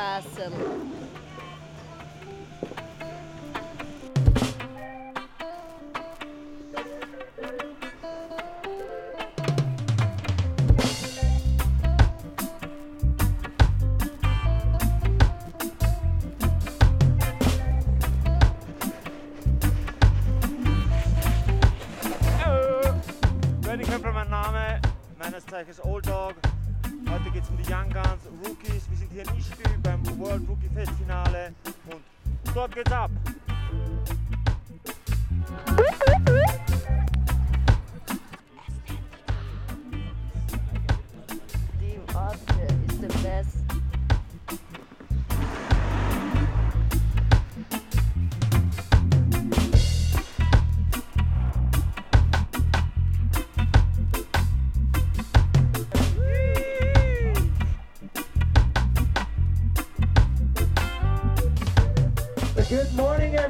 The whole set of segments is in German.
Castle. Ready Köpfer, mein Name, meines Zeichens Old Dog. Heute geht es um die Young Guns Rookies. Wir sind hier in Ischgl beim World Rookie Fest Finale und dort geht's ab. Team Austria is the best.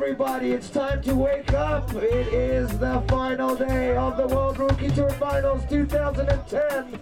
Everybody. It's time to wake up. It is the final day of the World Rookie Tour Finals 2010.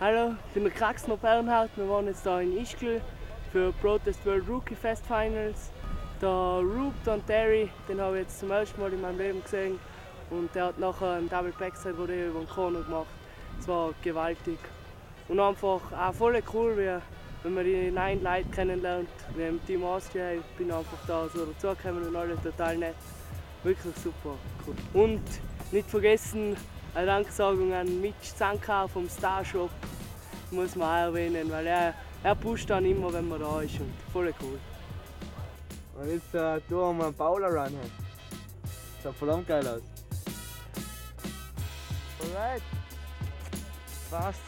Hallo, ich bin der Kraxner Bernhard. Wir waren jetzt hier in Ischgl für Protest World Rookie Fest Finals. Der Roop und Terry, den habe ich jetzt zum ersten Mal in meinem Leben gesehen. Und der hat nachher ein Double Backside Rodeo über den Corner gemacht. Es war gewaltig. Und einfach auch voll cool, wie, wenn man die neuen Leute kennenlernt. Wie im Team Austria, ich bin einfach da so dazugekommen und alle total nett. Wirklich super. Cool. Und nicht vergessen, eine Danksagung an Mitch Zanka vom Star Shop muss man auch erwähnen, weil er, er pusht dann immer, wenn man da ist und voll cool. Und jetzt äh, tun wir einen Bowler Run. Schaut verdammt geil aus. Alright. Passt.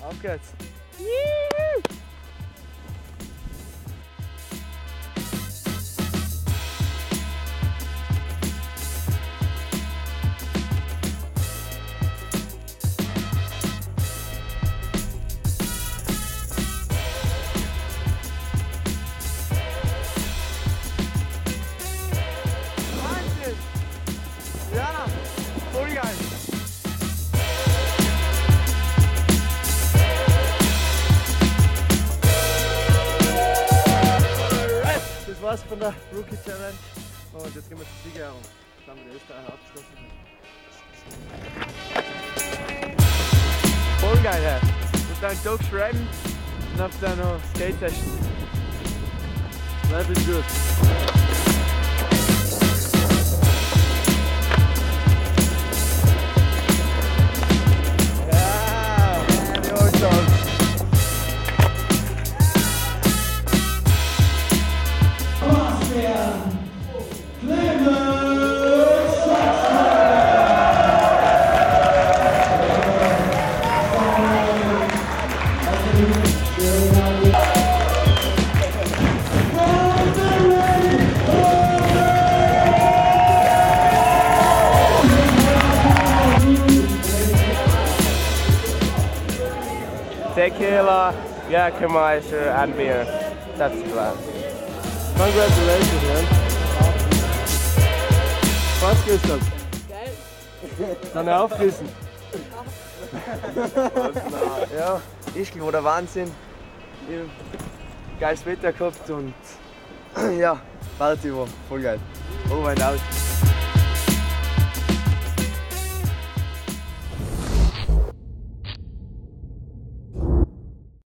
Auf geht's. Wahnsinn! Das war's von der Rookie Challenge und jetzt gehen wir zur Siegerehrung. Dann haben wir die Österreicher abgeschlossen. Voll geil, ja. Und dann Dog schreiben und auf dann noch Skate Session. Life is good. Tequila, Jägermeister, and beer. That's the plan. Congratulations, man. Was Gustav? Geil. Dann aufgerissen. Ja, Ischgl war der Wahnsinn. Geiles Wetter gehabt und ja, Party war voll geil. Over and out.